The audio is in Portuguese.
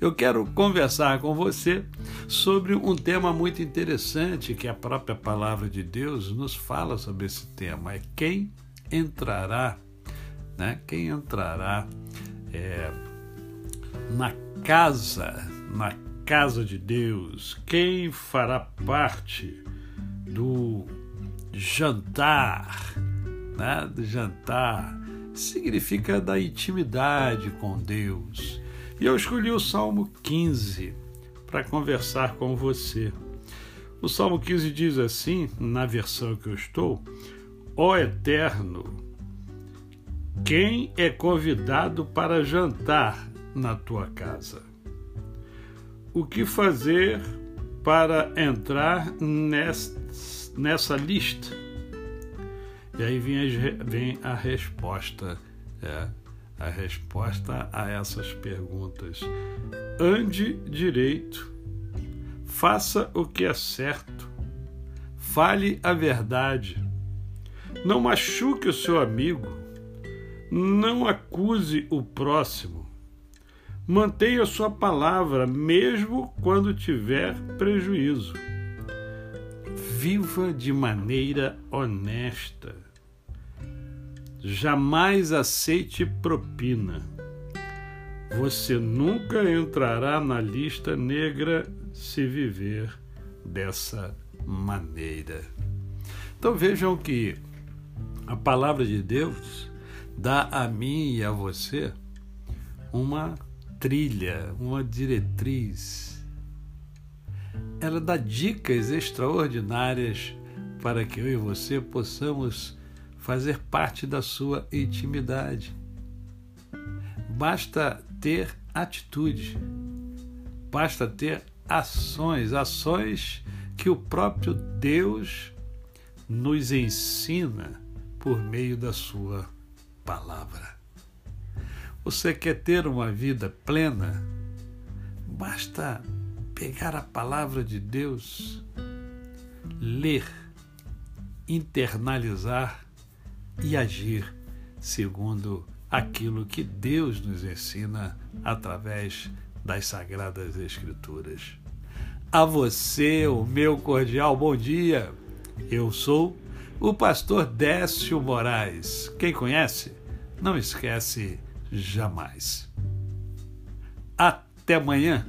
Eu quero conversar com você sobre um tema muito interessante que a própria palavra de Deus nos fala sobre esse tema. É quem entrará, né? Quem entrará é, na casa, na casa de Deus? Quem fará parte do jantar, né? Do jantar significa da intimidade com Deus. E eu escolhi o Salmo 15 para conversar com você. O Salmo 15 diz assim, na versão que eu estou: Ó Eterno, quem é convidado para jantar na tua casa? O que fazer para entrar nessa lista? E aí vem a, resposta, é, a resposta a essas perguntas. Ande direito, faça o que é certo, fale a verdade, não machuque o seu amigo, não acuse o próximo. Mantenha sua palavra, mesmo quando tiver prejuízo. Viva de maneira honesta Jamais aceite propina. Você nunca entrará na lista negra se viver dessa maneira. Então vejam que a palavra de Deus dá a mim e a você uma trilha, uma diretriz. Ela dá dicas extraordinárias para que eu e você possamos fazer parte da sua intimidade. Basta ter atitude, basta ter ações, ações que o próprio Deus nos ensina por meio da sua palavra. Você quer ter uma vida plena? Basta pegar a palavra de Deus, ler, internalizar e agir segundo aquilo que Deus nos ensina através das Sagradas Escrituras. A você, o meu cordial bom dia. Eu sou o pastor Décio Moraes. Quem conhece, não esquece jamais. Até amanhã